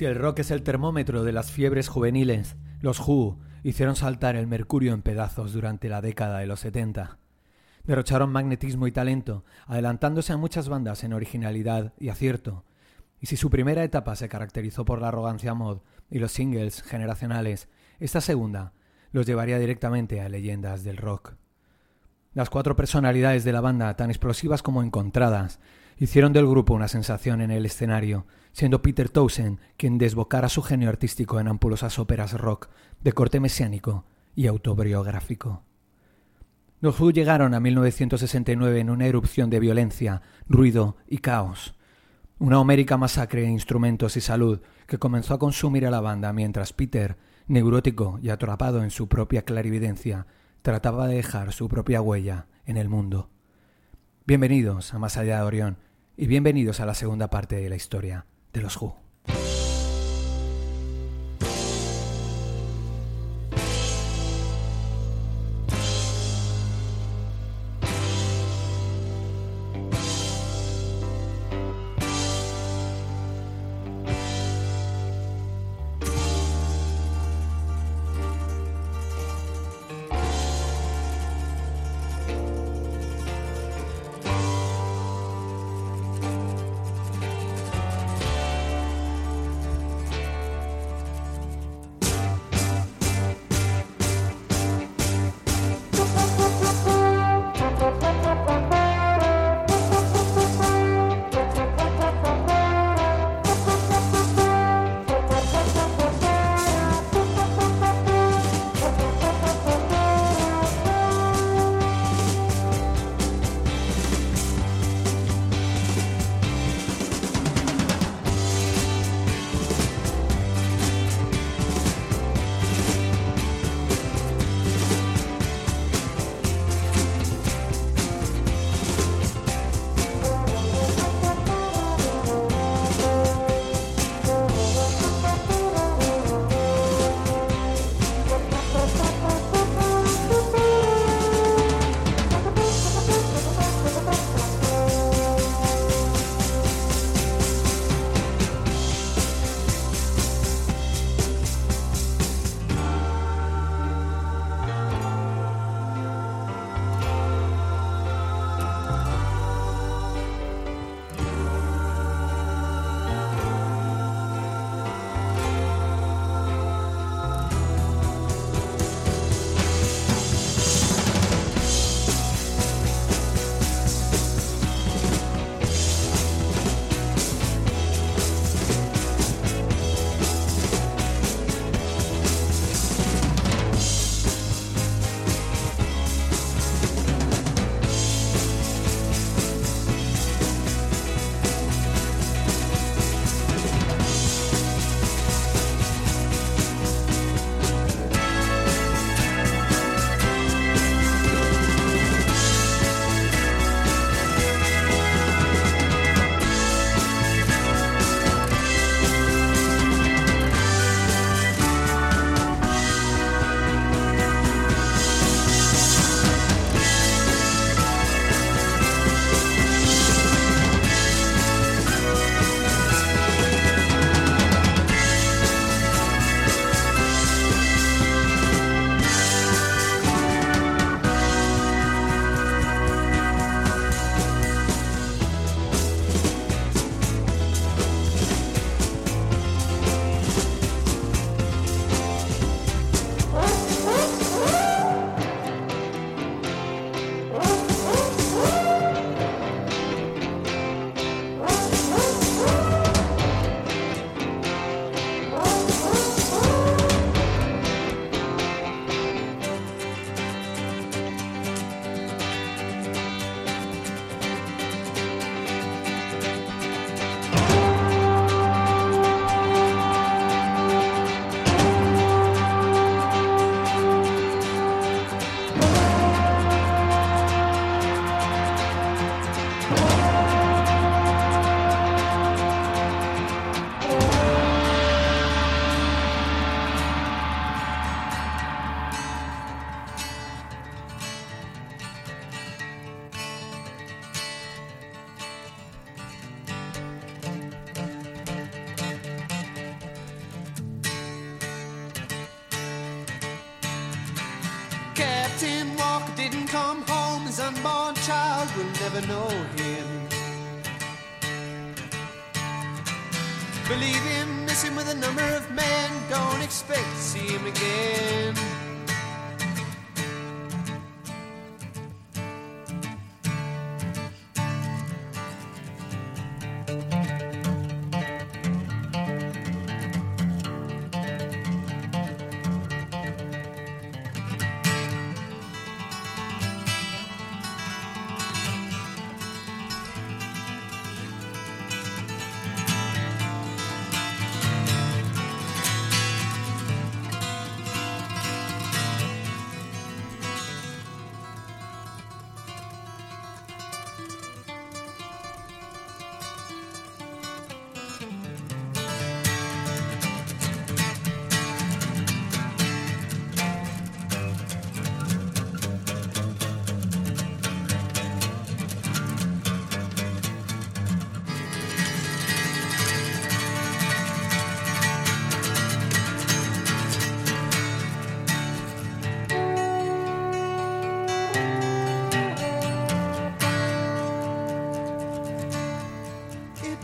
Si el rock es el termómetro de las fiebres juveniles, los Who hicieron saltar el mercurio en pedazos durante la década de los 70. Derrocharon magnetismo y talento, adelantándose a muchas bandas en originalidad y acierto. Y si su primera etapa se caracterizó por la arrogancia mod y los singles generacionales, esta segunda los llevaría directamente a leyendas del rock. Las cuatro personalidades de la banda, tan explosivas como encontradas, hicieron del grupo una sensación en el escenario, siendo Peter Townsend quien desbocara su genio artístico en ampulosas óperas rock de corte mesiánico y autobiográfico. Los Who llegaron a 1969 en una erupción de violencia, ruido y caos. Una homérica masacre de instrumentos y salud que comenzó a consumir a la banda mientras Peter, neurótico y atrapado en su propia clarividencia, trataba de dejar su propia huella en el mundo. Bienvenidos a Más allá de Orión y bienvenidos a la segunda parte de la historia de los Who.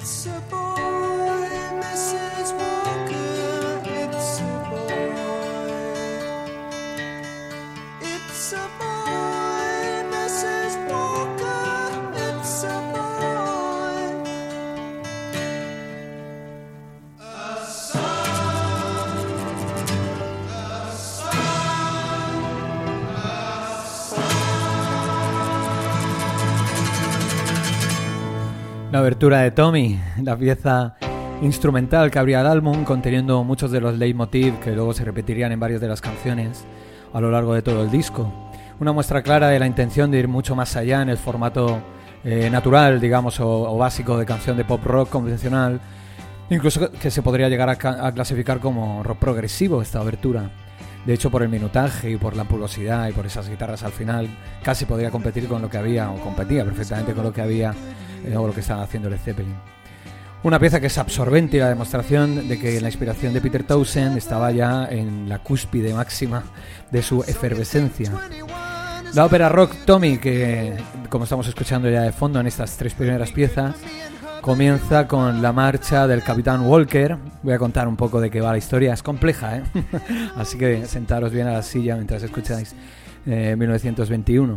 Boy, abertura de Tommy, la pieza instrumental que abría el álbum, conteniendo muchos de los leitmotiv que luego se repetirían en varias de las canciones a lo largo de todo el disco. Una muestra clara de la intención de ir mucho más allá en el formato eh, natural, digamos, o, básico de canción de pop rock convencional, incluso que se podría llegar a, a clasificar como rock progresivo esta abertura. De hecho, por el minutaje y por la pulgosidad y por esas guitarras al final, casi podría competir con lo que había, o competía perfectamente con lo que había eh, o lo que estaba haciendo Led Zeppelin. Una pieza que es absorbente y la demostración de que la inspiración de Peter Townsend estaba ya en la cúspide máxima de su efervescencia. La ópera rock Tommy, que como estamos escuchando ya de fondo en estas tres primeras piezas, comienza con la marcha del Capitán Walker. Voy a contar un poco de qué va la historia, es compleja, ¿eh? así que sentaros bien a la silla mientras escucháis eh, 1921.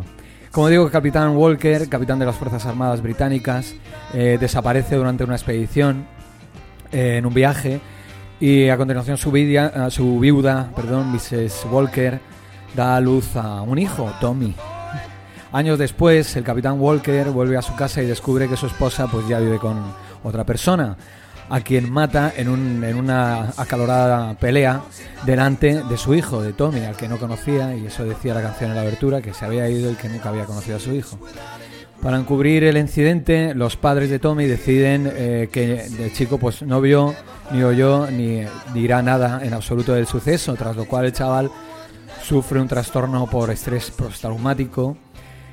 Como digo, el Capitán Walker, capitán de las Fuerzas Armadas Británicas, eh, desaparece durante una expedición eh, en un viaje y a continuación su, vidia- a su viuda, perdón, Mrs. Walker, da a luz a un hijo, Tommy. Años después, el Capitán Walker vuelve a su casa y descubre que su esposa pues ya vive con otra persona, a quien mata en, un- en una acalorada pelea delante de su hijo, de Tommy, al que no conocía, y eso decía la canción en la abertura, que se había ido y que nunca había conocido a su hijo. Para encubrir el incidente, los padres de Tommy deciden eh, que el chico pues no vio, ni oyó, ni dirá nada en absoluto del suceso, tras lo cual el chaval sufre un trastorno por estrés postraumático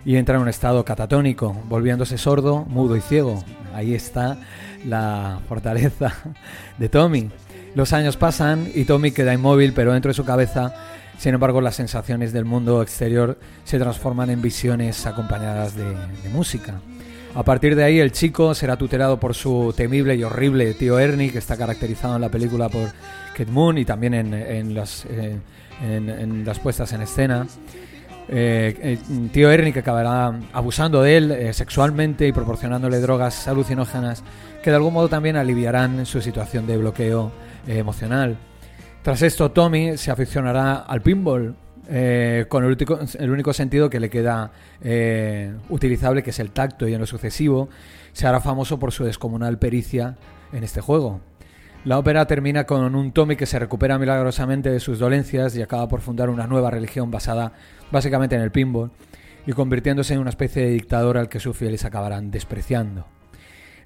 y entra en un estado catatónico, volviéndose sordo, mudo y ciego. Ahí está la fortaleza de Tommy. Los años pasan y Tommy queda inmóvil, pero dentro de su cabeza, sin embargo, las sensaciones del mundo exterior se transforman en visiones acompañadas de, música. A partir de ahí, el chico será tutelado por su temible y horrible tío Ernie, que está caracterizado en la película por Kate Moon y también en, las, eh, en las puestas en escena. Eh, eh, tío Ernie que acabará abusando de él eh, sexualmente y proporcionándole drogas alucinógenas que de algún modo también aliviarán su situación de bloqueo emocional. Tras esto, Tommy se aficionará al pinball con el, único- sentido que le queda utilizable, que es el tacto, y en lo sucesivo se hará famoso por su descomunal pericia en este juego. La ópera termina con un Tommy que se recupera milagrosamente de sus dolencias y acaba por fundar una nueva religión basada básicamente en el pinball y convirtiéndose en una especie de dictador al que sus fieles acabarán despreciando.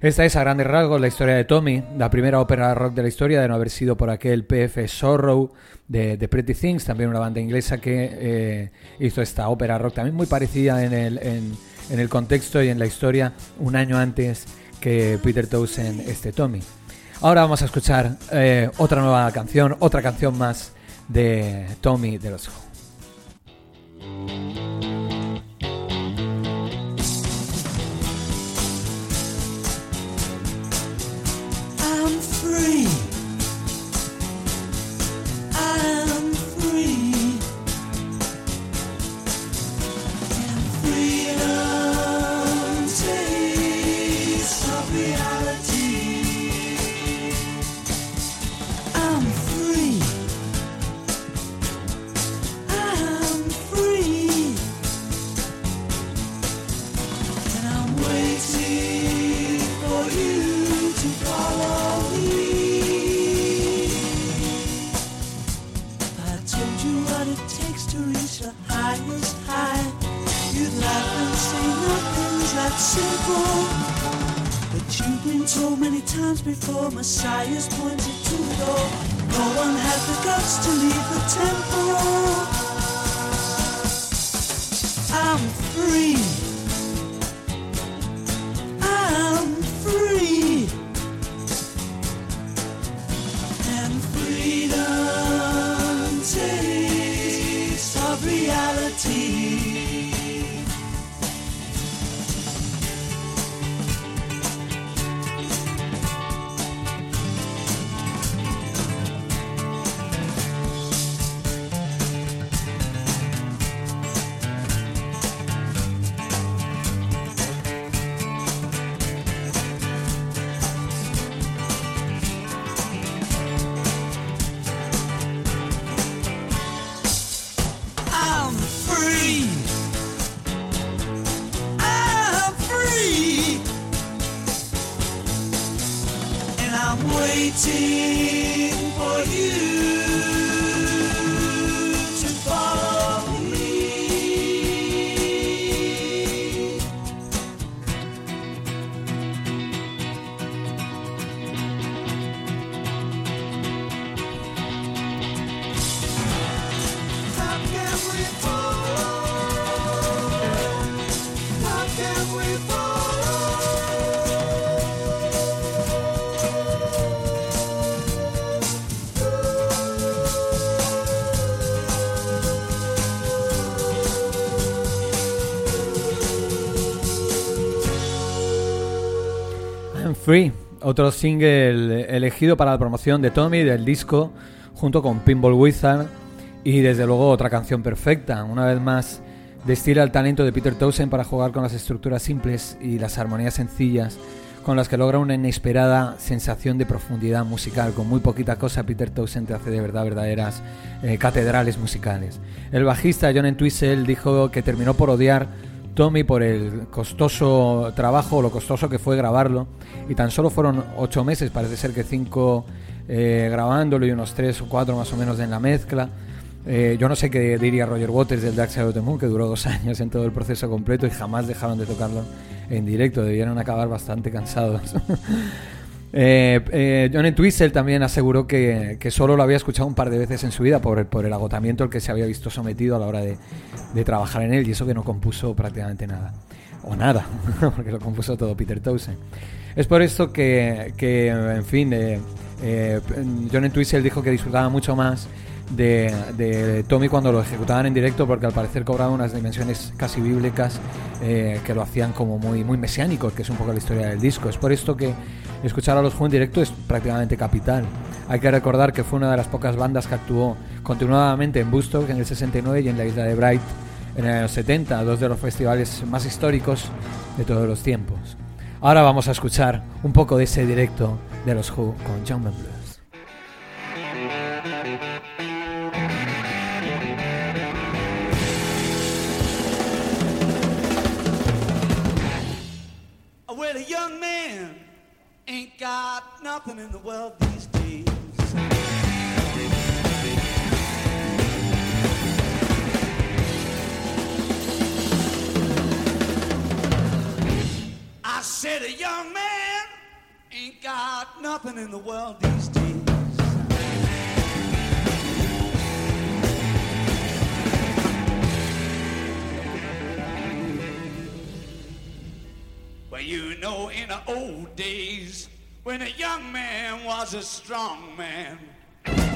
Esta es a grandes rasgos la historia de Tommy, la primera ópera rock de la historia de no haber sido por aquel PF Sorrow de, Pretty Things, también una banda inglesa que eh, hizo esta ópera rock también muy parecida en el, en, el contexto y en la historia un año antes que Peter Townsend este Tommy. Ahora vamos a escuchar eh, otra nueva canción, otra canción más de Tommy de los Who. Free, otro single elegido para la promoción de Tommy del disco, junto con Pinball Wizard, y desde luego otra canción perfecta. Una vez más, destila el talento de Peter Townsend para jugar con las estructuras simples y las armonías sencillas, con las que logra una inesperada sensación de profundidad musical. Con muy poquita cosa, Peter Townsend te hace de verdad verdaderas eh, catedrales musicales. El bajista John Entwistle dijo que terminó por odiar Tommy por el costoso trabajo, lo costoso que fue grabarlo, y tan solo fueron ocho meses, parece ser que cinco eh, grabándolo y unos tres o cuatro más o menos en la mezcla. Eh, yo no sé qué diría Roger Waters del Dark Side of the Moon, que duró dos años en todo el proceso completo y jamás dejaron de tocarlo en directo, debieron acabar bastante cansados. Eh, eh, John Entwistle también aseguró que, que solo lo había escuchado un par de veces en su vida por el, por el agotamiento al que se había visto sometido a la hora de, de trabajar en él y eso que no compuso prácticamente nada. O nada, porque lo compuso todo Peter Townsend. Es por esto que, que en fin, eh, eh, John Entwistle dijo que disfrutaba mucho más de, de Tommy cuando lo ejecutaban en directo porque al parecer cobraba unas dimensiones casi bíblicas eh, que lo hacían como muy, muy mesiánico, que es un poco la historia del disco. Es por esto que escuchar a los Who en directo es prácticamente capital. Hay que recordar que fue una de las pocas bandas que actuó continuadamente en Bustock en el 69 y en la isla de Bright en el 70, dos de los festivales más históricos de todos los tiempos. Ahora vamos a escuchar un poco de ese directo de los Who con John Blues. Ain't got nothing in the world these days. I said a young man ain't got nothing in the world these days. Well, you know, in the old days, when a young man was a strong man,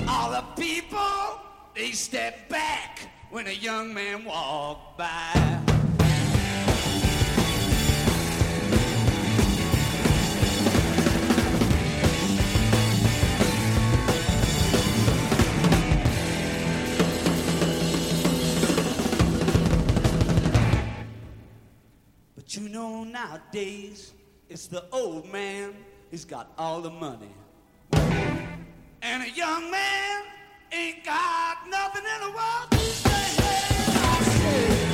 all the people, they stepped back when a young man walked by. Nowadays it's the old man, he's got all the money. And a young man ain't got nothing in the world to say. I say,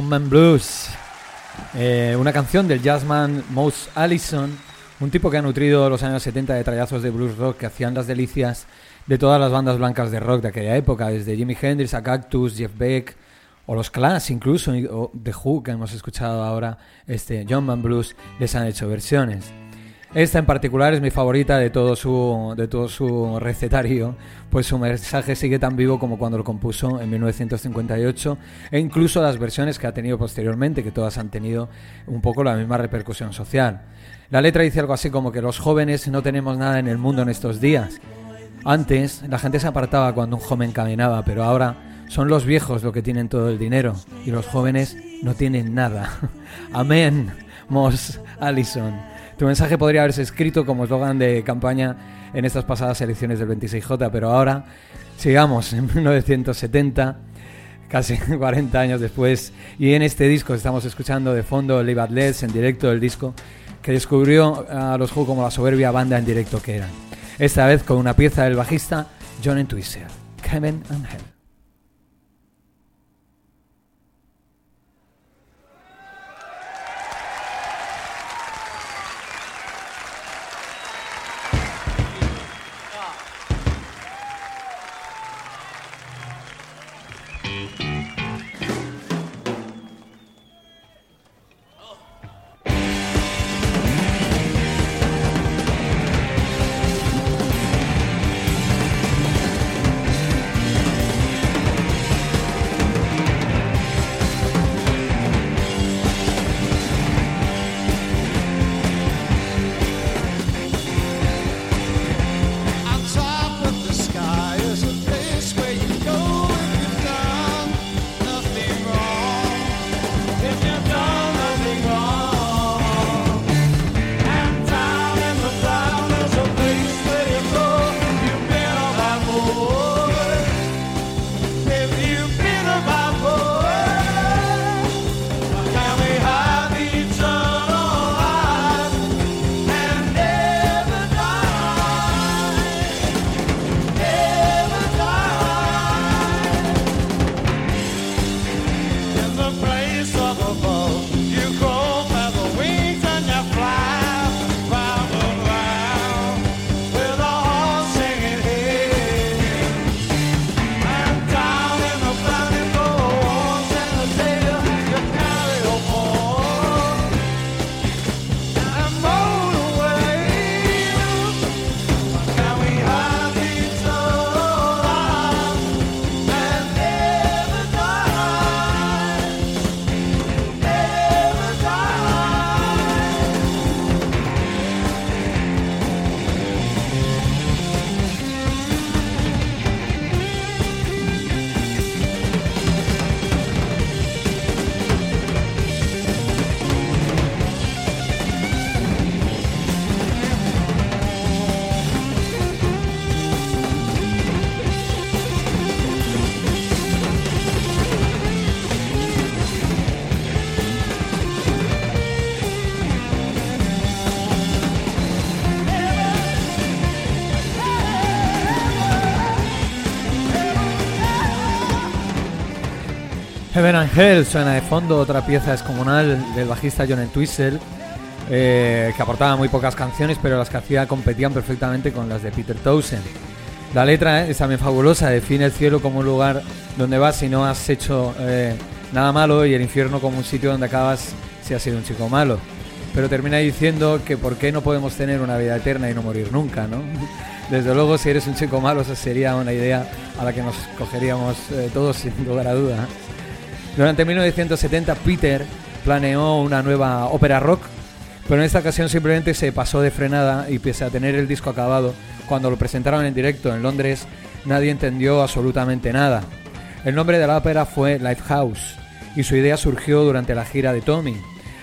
John Man Blues, eh, una canción del jazzman Mouse Allison, un tipo que ha nutrido los años 70 de trayazos de blues rock que hacían las delicias de todas las bandas blancas de rock de aquella época, desde Jimi Hendrix a Cactus, Jeff Beck o los Clash incluso, o The Who que hemos escuchado ahora, este John Man Blues, les han hecho versiones. Esta en particular es mi favorita de todo su, de todo su recetario, pues su mensaje sigue tan vivo como cuando lo compuso en 1958 e incluso las versiones que ha tenido posteriormente, que todas han tenido un poco la misma repercusión social. La letra dice algo así como que los jóvenes no tenemos nada en el mundo en estos días. Antes la gente se apartaba cuando un joven caminaba, pero ahora son los viejos los que tienen todo el dinero y los jóvenes no tienen nada. Amén, Moss Allison. Tu mensaje podría haberse escrito como eslogan de campaña en estas pasadas elecciones del 26J, pero ahora sigamos en 1970, casi 40 años después, y en este disco estamos escuchando de fondo Live at Let's en directo el disco que descubrió a los Who como la soberbia banda en directo que eran. Esta vez con una pieza del bajista John Entwistle, Kevin and Hell. Heaven and Hell suena de fondo, otra pieza descomunal del bajista John Entwistle, eh, que aportaba muy pocas canciones, pero las que hacía competían perfectamente con las de Peter Townsend. La letra eh, es también fabulosa, define el cielo como un lugar donde vas si no has hecho eh, nada malo y el infierno como un sitio donde acabas si has sido un chico malo. Pero termina diciendo que por qué no podemos tener una vida eterna y no morir nunca, ¿no? Desde luego, si eres un chico malo, esa sería una idea a la que nos cogeríamos eh, todos sin lugar a duda. Durante 1970 Peter planeó una nueva ópera rock, pero en esta ocasión simplemente se pasó de frenada y pese a tener el disco acabado, cuando lo presentaron en directo en Londres, nadie entendió absolutamente nada. El nombre de la ópera fue Lifehouse y su idea surgió durante la gira de Tommy,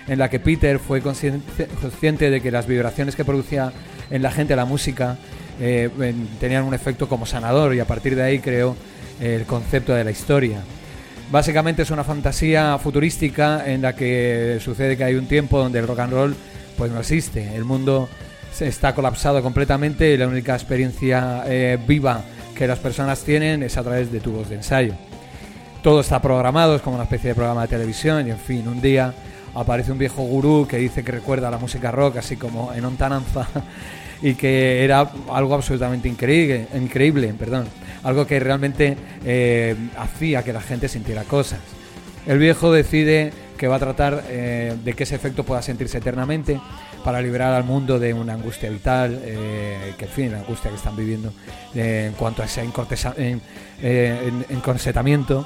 en la que Peter fue consciente, de que las vibraciones que producía en la gente la música eh, en- tenían un efecto como sanador y a partir de ahí creó el concepto de la historia. Básicamente es una fantasía futurística en la que sucede que hay un tiempo donde el rock and roll pues no existe. El mundo se está colapsado completamente y la única experiencia eh, viva que las personas tienen es a través de tubos de ensayo. Todo está programado, es como una especie de programa de televisión y en fin, un día aparece un viejo gurú que dice que recuerda la música rock, así como en Ontananza, y que era algo absolutamente increíble, increíble perdón, algo que realmente eh, hacía que la gente sintiera cosas. El viejo decide que va a tratar eh, de que ese efecto pueda sentirse eternamente para liberar al mundo de una angustia vital, eh, que en fin, la angustia que están viviendo eh, en cuanto a ese en, eh, en- encorsetamiento,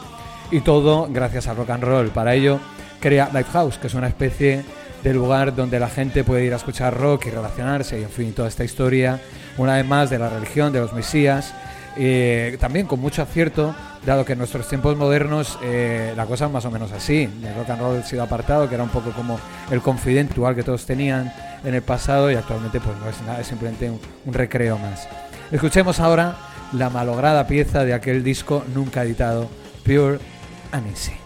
y todo gracias al rock and roll. Para ello crea Lifehouse, que es una especie de lugar donde la gente puede ir a escuchar rock y relacionarse, y en fin, toda esta historia, una vez más, de la religión, de los mesías, eh, también con mucho acierto, dado que en nuestros tiempos modernos eh, la cosa es más o menos así. El rock and roll ha sido apartado, que era un poco como el confidente igual que todos tenían en el pasado y actualmente pues no es nada, es simplemente un, un recreo más. Escuchemos ahora la malograda pieza de aquel disco nunca editado, Pure and Easy.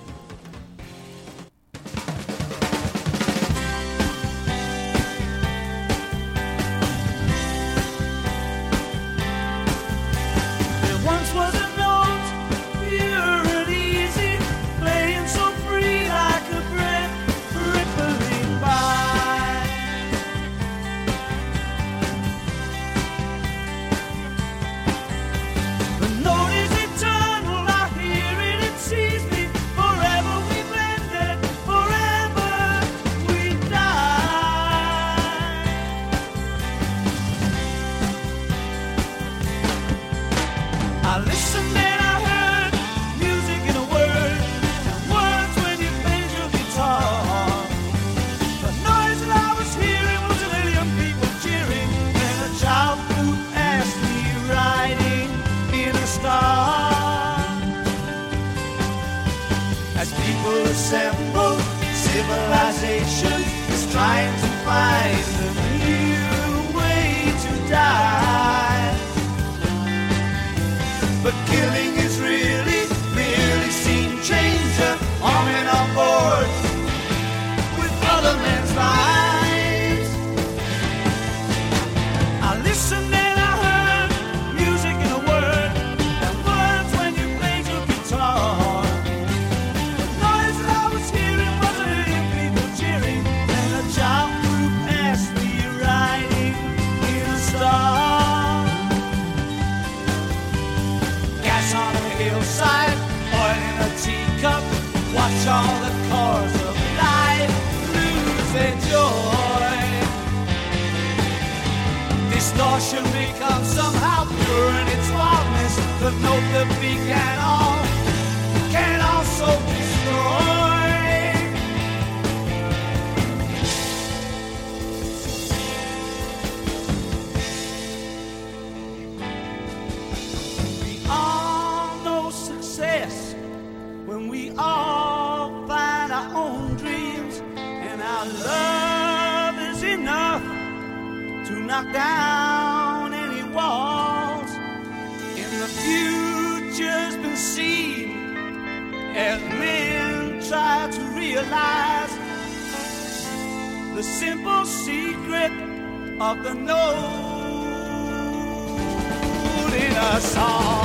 Distortion becomes somehow pure in its wildness. The note that began all can also destroy. Knock down any walls. And the future's been seen as men try to realize the simple secret of the note in a song.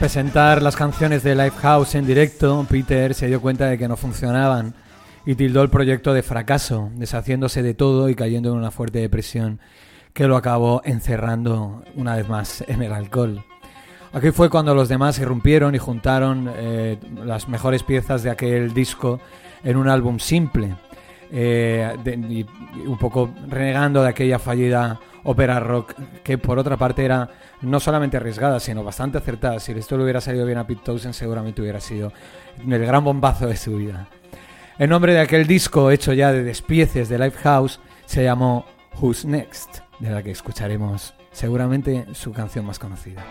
Presentar las canciones de Lifehouse en directo, Peter se dio cuenta de que no funcionaban y tildó el proyecto de fracaso, deshaciéndose de todo y cayendo en una fuerte depresión que lo acabó encerrando una vez más en el alcohol. Aquí fue cuando los demás irrumpieron y juntaron eh, las mejores piezas de aquel disco en un álbum simple, eh, un poco renegando de aquella fallida ópera rock que por otra parte era no solamente arriesgada, sino bastante acertada. Si esto le hubiera salido bien a Pete Townshend seguramente hubiera sido el gran bombazo de su vida. El nombre de aquel disco hecho ya de despieces de Lifehouse se llamó Who's Next, de la que escucharemos seguramente su canción más conocida.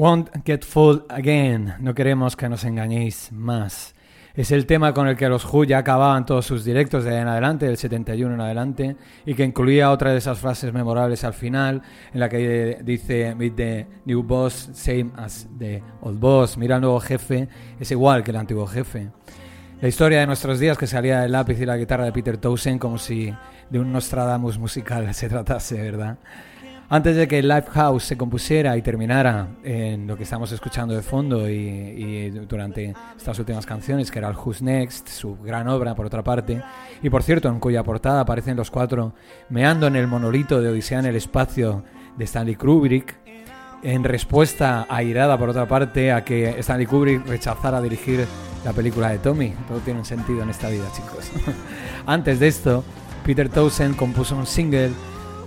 Won't Get Fooled Again. No queremos que nos engañéis más. Es el tema con el que los Who ya acababan todos sus directos de ahí en adelante, del 71 en adelante, y que incluía otra de esas frases memorables al final, en la que dice, Meet the new boss, same as the old boss. Mira al nuevo jefe, es igual que el antiguo jefe. La historia de nuestros días que salía del lápiz y la guitarra de Peter Townsend como si de un Nostradamus musical se tratase, ¿verdad? Antes de que Lifehouse se compusiera y terminara en lo que estamos escuchando de fondo y, y durante estas últimas canciones, que era el Who's Next, su gran obra por otra parte, y por cierto, en cuya portada aparecen los cuatro meando en el monolito de Odisea en el espacio de Stanley Kubrick, en respuesta airada por otra parte a que Stanley Kubrick rechazara dirigir la película de Tommy. Todo tiene un sentido en esta vida, chicos. Antes de esto, Peter Townsend compuso un single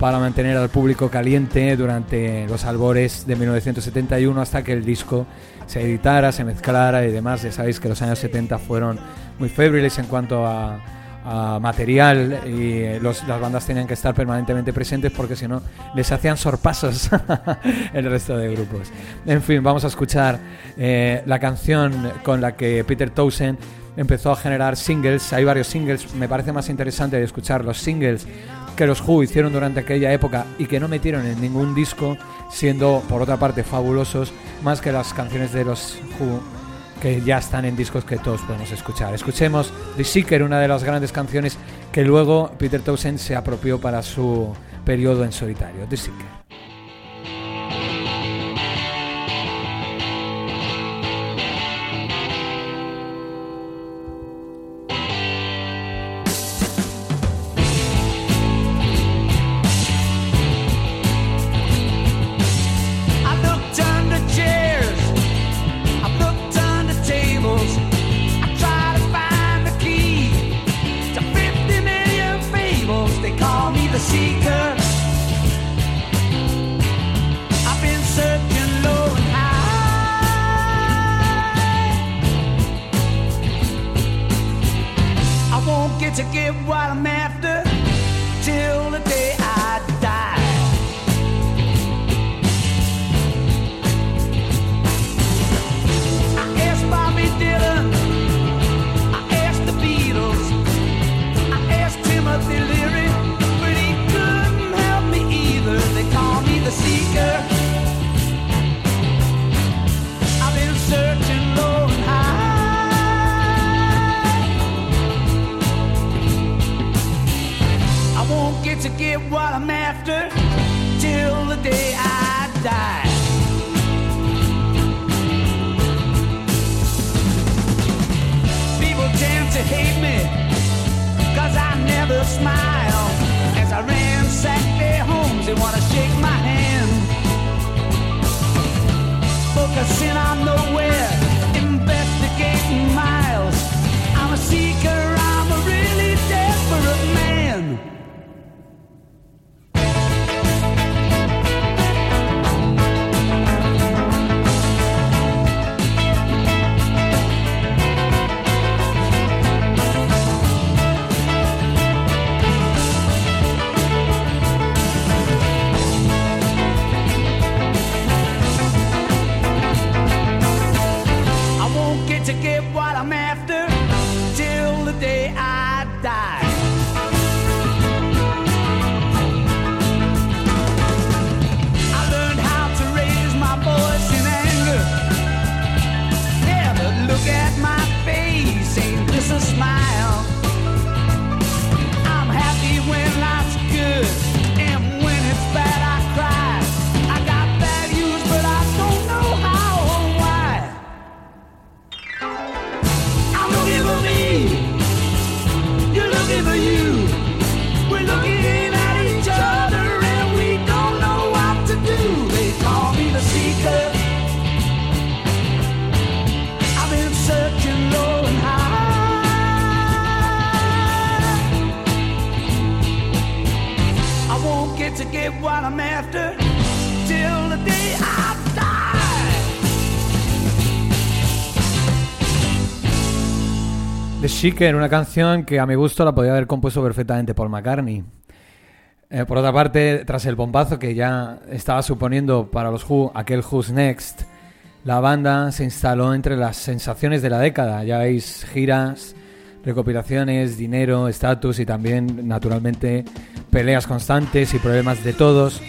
para mantener al público caliente durante los albores de 1971 hasta que el disco se editara, se mezclara y demás. Ya sabéis que los años 70 fueron muy febriles en cuanto a, a material y eh, los- las bandas tenían que estar permanentemente presentes porque si no les hacían sorpasos el resto de grupos. En fin, vamos a escuchar eh, la canción con la que Peter Townsend empezó a generar singles. Hay varios singles, me parece más interesante de escuchar los singles que los Who hicieron durante aquella época y que no metieron en ningún disco, siendo por otra parte fabulosos más que las canciones de los Who que ya están en discos que todos podemos escuchar. Escuchemos The Seeker, una de las grandes canciones que luego Peter Townsend se apropió para su periodo en solitario. The Seeker. Shaker, una canción que a mi gusto la podía haber compuesto perfectamente Paul McCartney. Eh, por otra parte, tras el bombazo que ya estaba suponiendo para los Who aquel Who's Next, la banda se instaló entre las sensaciones de la década. Ya veis, giras, recopilaciones, dinero, estatus y también, naturalmente, peleas constantes y problemas de todos,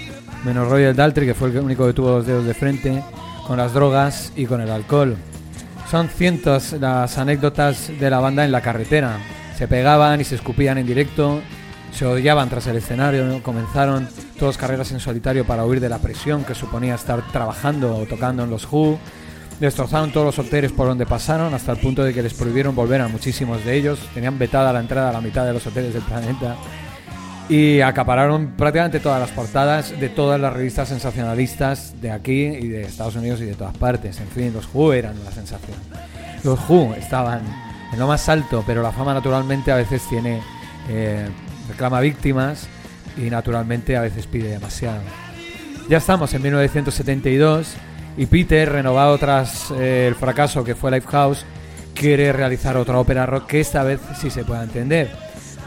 menos Roger Daltrey, que fue el único que tuvo los dedos de frente, con las drogas y con el alcohol. Son cientos las anécdotas de la banda en la carretera. Se pegaban y se escupían en directo, se odiaban tras el escenario, comenzaron todas carreras en solitario para huir de la presión que suponía estar trabajando o tocando en los Who. Destrozaron todos los hoteles por donde pasaron hasta el punto de que les prohibieron volver a muchísimos de ellos. Tenían vetada la entrada a la mitad de los hoteles del planeta. Y acapararon prácticamente todas las portadas de todas las revistas sensacionalistas de aquí y de Estados Unidos y de todas partes. En fin, los Who eran la sensación. Los Who estaban en lo más alto, pero la fama naturalmente a veces tiene eh, reclama víctimas y naturalmente a veces pide demasiado. Ya estamos en 1972 y Peter, renovado tras eh, el fracaso que fue Lifehouse, quiere realizar otra ópera rock que esta vez sí se pueda entender.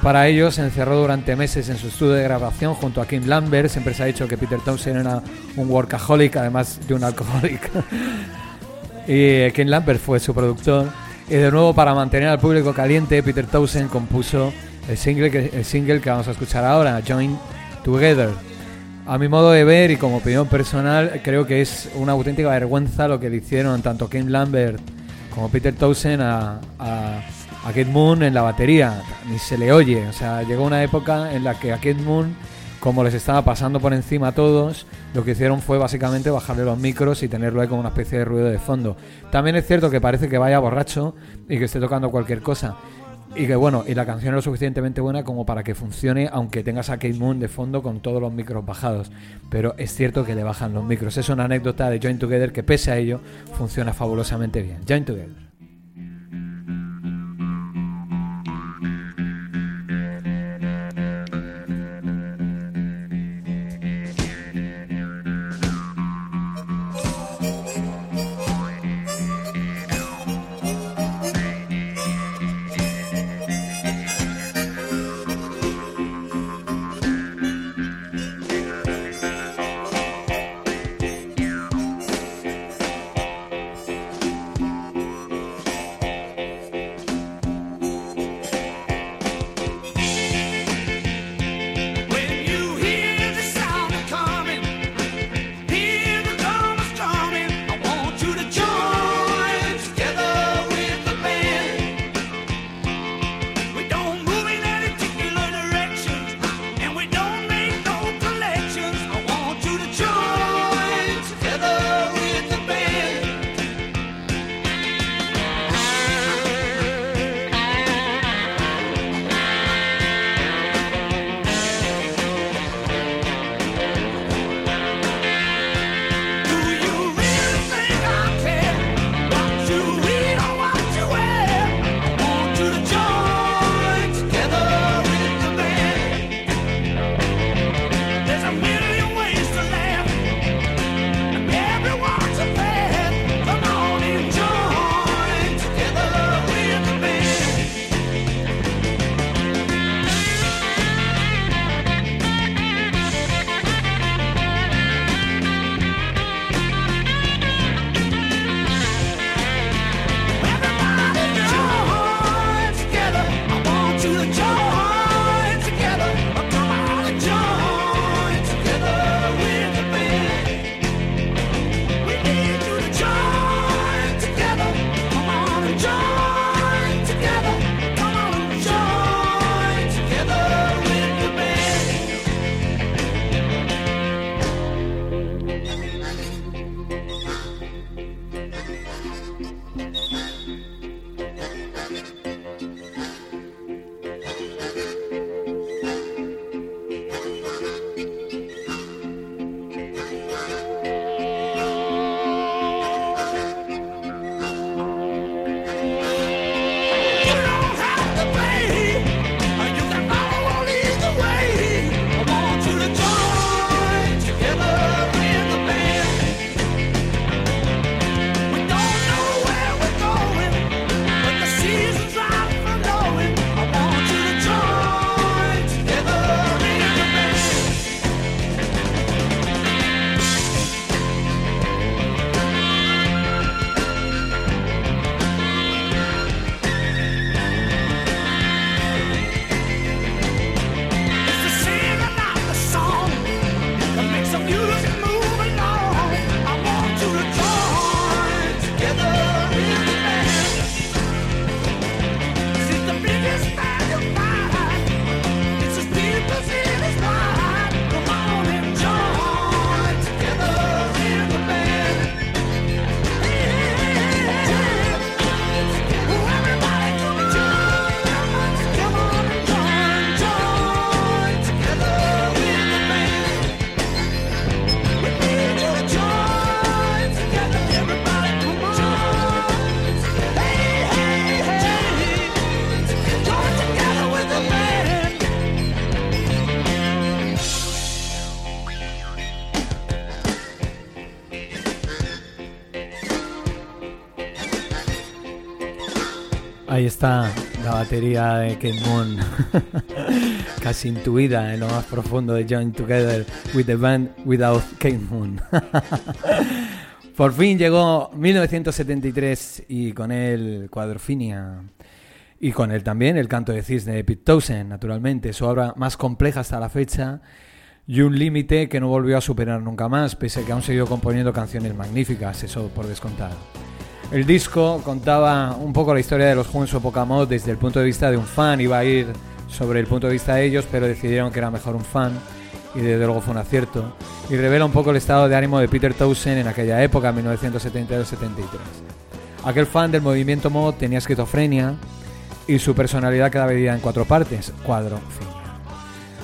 Para ello se encerró durante meses en su estudio de grabación junto a Kim Lambert. Siempre se ha dicho que Peter Townsend era un workaholic, además de un alcohólico. y eh, Kim Lambert fue su productor. Y de nuevo, para mantener al público caliente, Peter Townsend compuso el single que, el single que vamos a escuchar ahora, Join Together. A mi modo de ver y como opinión personal, creo que es una auténtica vergüenza lo que hicieron tanto Kim Lambert como Peter Townsend a, a Kate Moon en la batería. Ni se le oye. O sea, llegó una época en la que a Kate Moon, como les estaba pasando por encima a todos, lo que hicieron fue básicamente bajarle los micros y tenerlo ahí como una especie de ruido de fondo. También es cierto que parece que vaya borracho y que esté tocando cualquier cosa. Y que bueno, y la canción es lo suficientemente buena como para que funcione, aunque tengas a Kate Moon de fondo con todos los micros bajados. Pero es cierto que le bajan los micros. Es una anécdota de Join Together que pese a ello funciona fabulosamente bien. Join Together. Batería de Kate Moon, casi intuida en lo más profundo de Join Together with the Band Without Kate Moon. Por fin llegó 1973 y con él Cuadrofinia. Y con él también el canto de cisne de Pete Townsend, naturalmente, su obra más compleja hasta la fecha y un límite que no volvió a superar nunca más, pese a que aún siguió componiendo canciones magníficas, eso por descontar. El disco contaba un poco la historia de los época mod desde el punto de vista de un fan, iba a ir sobre el punto de vista de ellos, pero decidieron que era mejor un fan y desde luego fue un acierto. Y revela un poco el estado de ánimo de Peter Townsend en aquella época, 1972-73. Aquel fan del movimiento mod tenía esquizofrenia y su personalidad quedaba dividida en cuatro partes, cuadro, fin.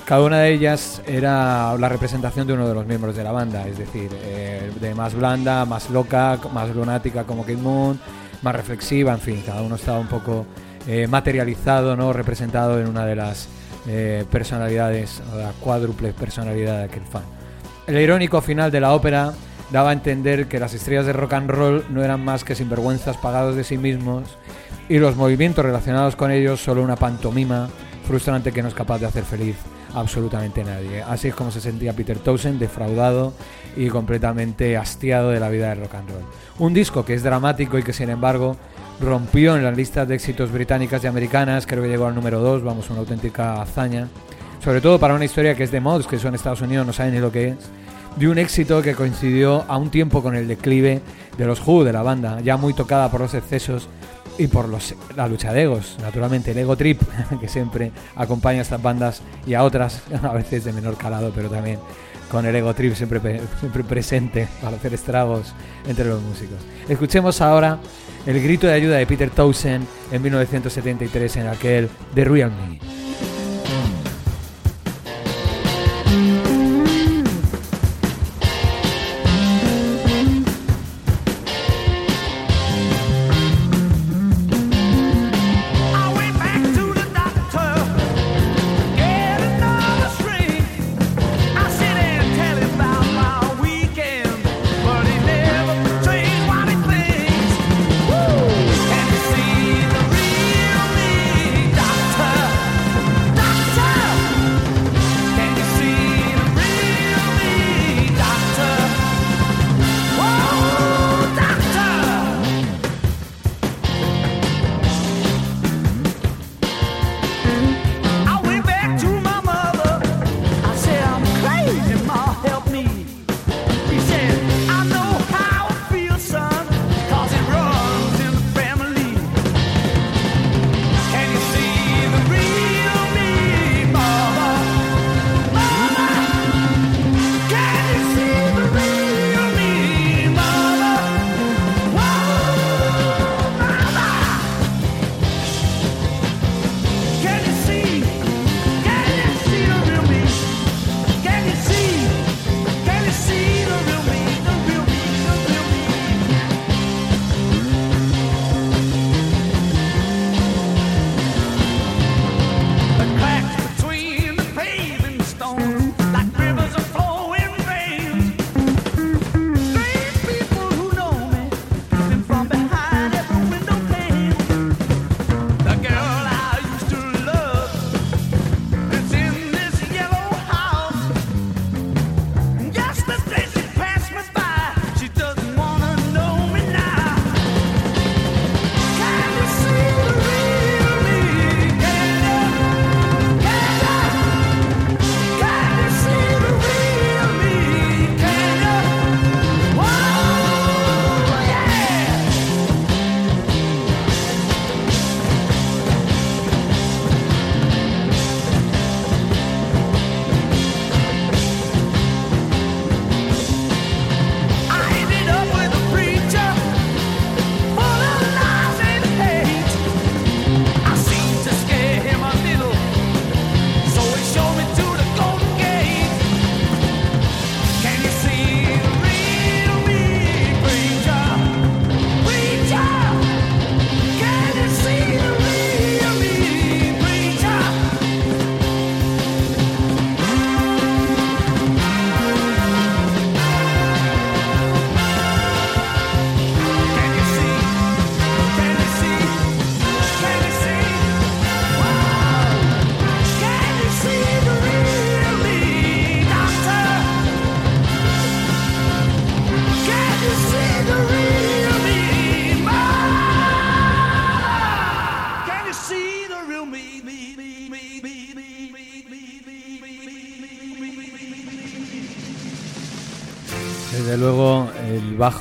Cada una de ellas era la representación de uno de los miembros de la banda, es decir, eh, de más blanda, más loca, más lunática como Kid Moon, más reflexiva, en fin, cada uno estaba un poco eh, materializado, no representado en una de las eh, personalidades, la cuádruple personalidad de aquel fan. El irónico final de la ópera daba a entender que las estrellas de rock and roll no eran más que sinvergüenzas pagados de sí mismos y los movimientos relacionados con ellos solo una pantomima frustrante que no es capaz de hacer feliz absolutamente nadie. Así es como se sentía Peter Townsend, defraudado y completamente hastiado de la vida del rock and roll. Un disco que es dramático y que sin embargo rompió en las listas de éxitos británicas y americanas, creo que llegó al número 2, vamos, una auténtica hazaña. Sobre todo para una historia que es de mods, que son en Estados Unidos, no saben ni lo que es. De un éxito que coincidió a un tiempo con el declive de los Who, de la banda, ya muy tocada por los excesos y por los, la lucha de egos, naturalmente el ego trip que siempre acompaña a estas bandas y a otras, a veces de menor calado, pero también con el ego trip siempre, siempre presente para hacer estragos entre los músicos. Escuchemos ahora el grito de ayuda de Peter Townsend en 1973 en aquel The Real Me.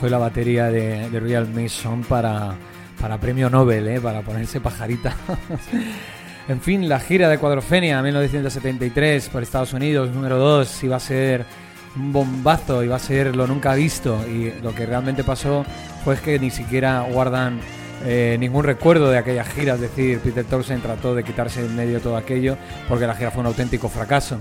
Y la batería de, de Real Mason para, para premio Nobel, ¿eh? para ponerse pajarita. en fin, la gira de Cuadrofenia 1973 por Estados Unidos, número 2, iba a ser un bombazo, iba a ser lo nunca visto. Y lo que realmente pasó fue que ni siquiera guardan eh, ningún recuerdo de aquella gira. Es decir, Peter Townsend trató de quitarse en medio todo aquello porque la gira fue un auténtico fracaso.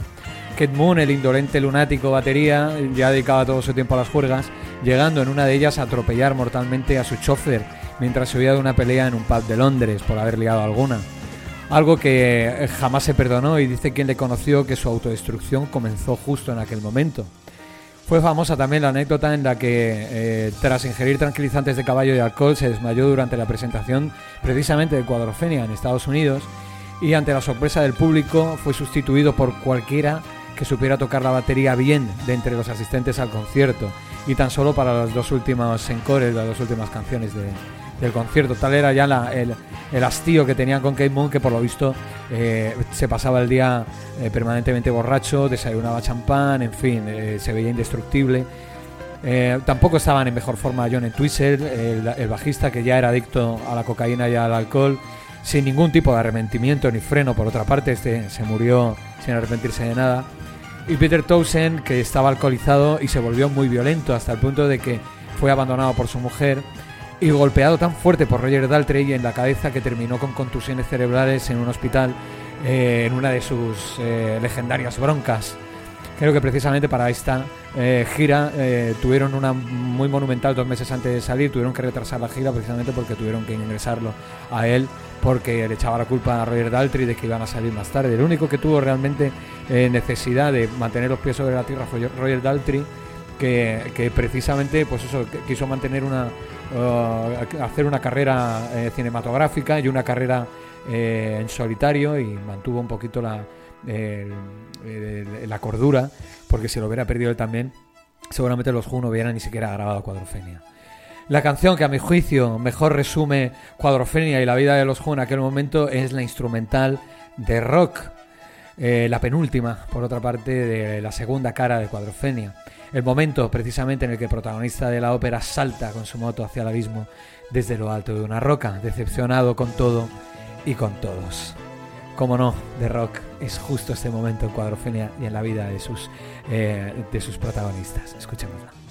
Kate Moon, el indolente lunático batería, ya dedicaba todo su tiempo a las juergas, llegando en una de ellas a atropellar mortalmente a su chofer mientras se huía de una pelea en un pub de Londres por haber liado alguna. Algo que eh, jamás se perdonó y dice quien le conoció que su autodestrucción comenzó justo en aquel momento. Fue famosa también la anécdota en la que, eh, tras ingerir tranquilizantes de caballo y alcohol, se desmayó durante la presentación precisamente de Cuadrofenia en Estados Unidos y ante la sorpresa del público fue sustituido por cualquiera que supiera tocar la batería bien de entre los asistentes al concierto y tan solo para los dos últimos encores, las dos últimas canciones de- del concierto. Tal era ya la- el, el hastío que tenían con Kate Moon que por lo visto eh, se pasaba el día eh, permanentemente borracho, desayunaba champán, en fin, eh, se veía indestructible. Tampoco estaban en mejor forma John Entwistle, el, el bajista que ya era adicto a la cocaína y al alcohol, sin ningún tipo de arrepentimiento ni freno. Por otra parte, este se murió sin arrepentirse de nada. Y Peter Townsend, que estaba alcoholizado y se volvió muy violento hasta el punto de que fue abandonado por su mujer y golpeado tan fuerte por Roger Daltrey en la cabeza que terminó con contusiones cerebrales en un hospital eh, en una de sus eh, legendarias broncas. Creo que precisamente para esta eh, gira eh, tuvieron una muy monumental dos meses antes de salir, tuvieron que retrasar la gira precisamente porque tuvieron que ingresarlo a él porque le echaba la culpa a Roger Daltrey de que iban a salir más tarde. El único que tuvo realmente eh, necesidad de mantener los pies sobre la tierra fue Roger Daltrey, que, que precisamente pues eso quiso mantener una uh, hacer una carrera cinematográfica y una carrera en solitario y mantuvo un poquito la, la cordura porque si lo hubiera perdido él también seguramente los Who no hubieran ni siquiera grabado Cuadrofenia. La canción que a mi juicio mejor resume Cuadrofenia y la vida de los Who en aquel momento es la instrumental de rock, eh, la penúltima, por otra parte, de la segunda cara de Cuadrofenia. El momento precisamente en el que el protagonista de la ópera salta con su moto hacia el abismo desde lo alto de una roca, decepcionado con todo y con todos. Como no, de rock es justo este momento en Cuadrofenia y en la vida de sus, eh, de sus protagonistas. Escuchémosla.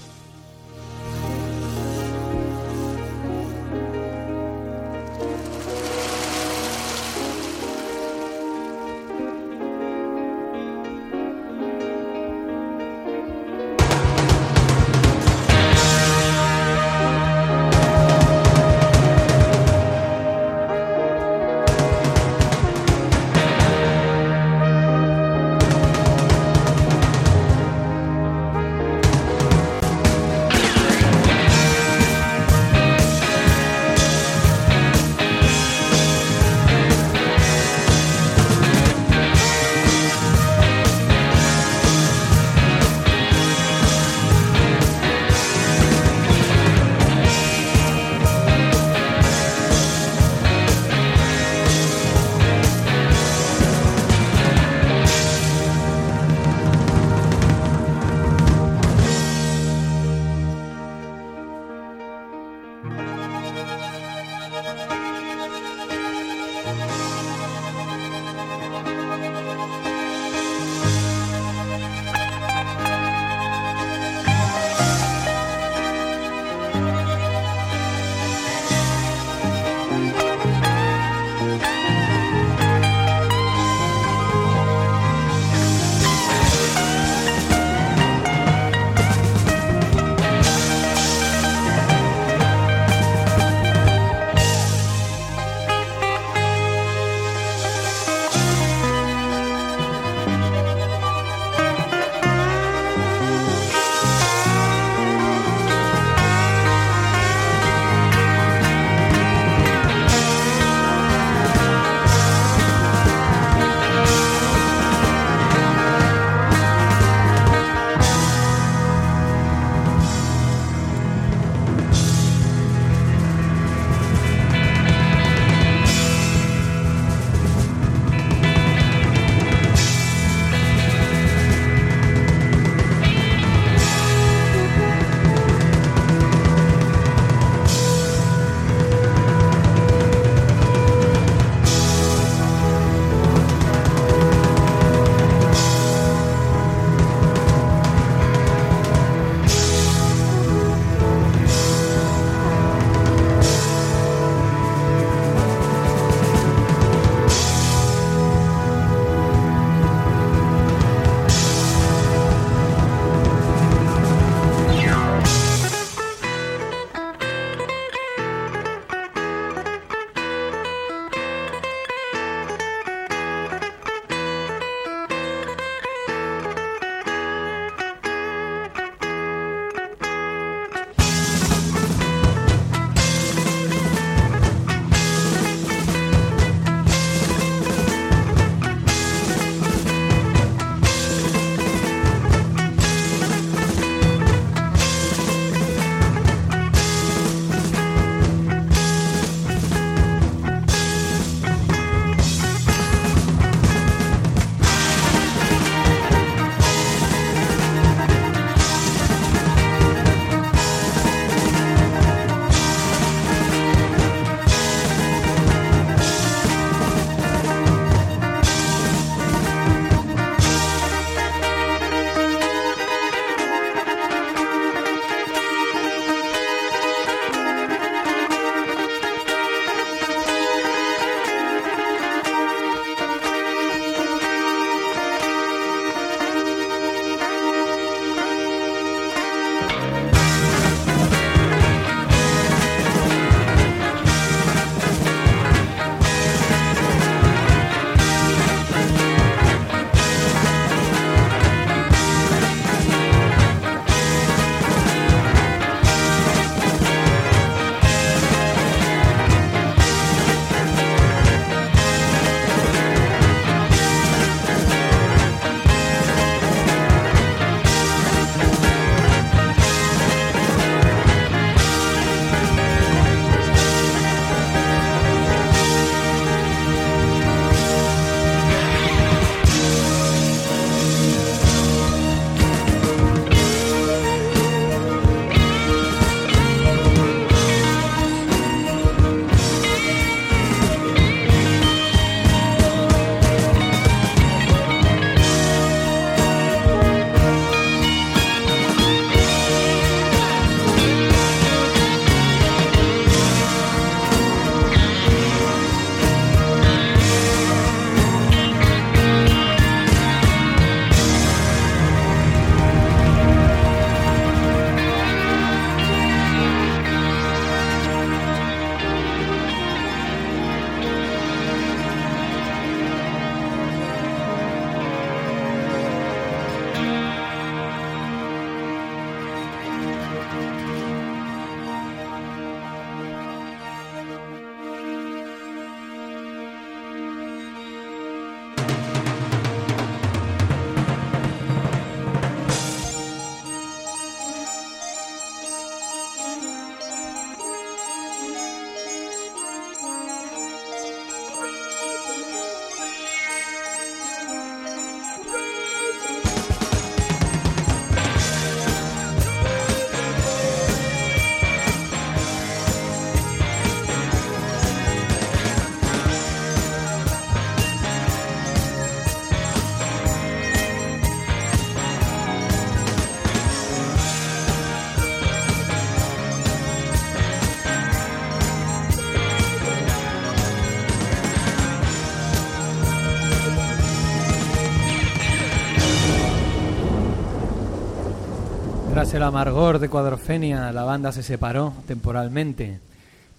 El amargor de Cuadrofenia, la banda se separó temporalmente.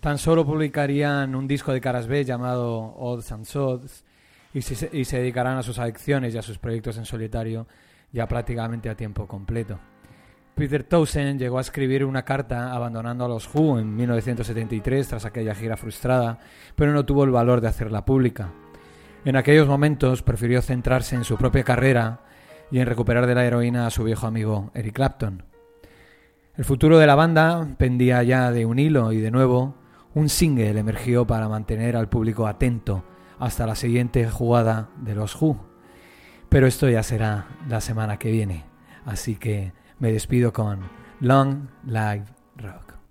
Tan solo publicarían un disco de caras B llamado Odds and Sods y se, y se dedicarán a sus adicciones y a sus proyectos en solitario ya prácticamente a tiempo completo. Peter Townsend llegó a escribir una carta abandonando a los Who en 1973 tras aquella gira frustrada, pero no tuvo el valor de hacerla pública. En aquellos momentos prefirió centrarse en su propia carrera y en recuperar de la heroína a su viejo amigo Eric Clapton. El futuro de la banda pendía ya de un hilo y de nuevo un single emergió para mantener al público atento hasta la siguiente jugada de los Who. Pero esto ya será la semana que viene, así que me despido con Long Live Rock.